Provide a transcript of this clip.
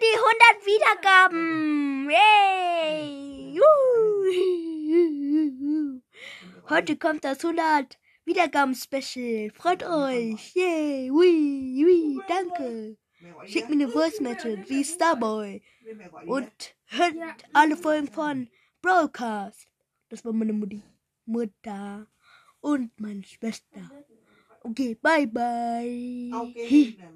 die 100 Wiedergaben. Yay. Juhu. Heute kommt das 100 Wiedergaben-Special. Freut euch. Yay. Ui, ui, danke. Schickt mir eine Voice Message wie Starboy. Und hört alle Folgen von Broadcast. Das war meine Mutti. Mutter und meine Schwester. Okay, bye bye. Okay.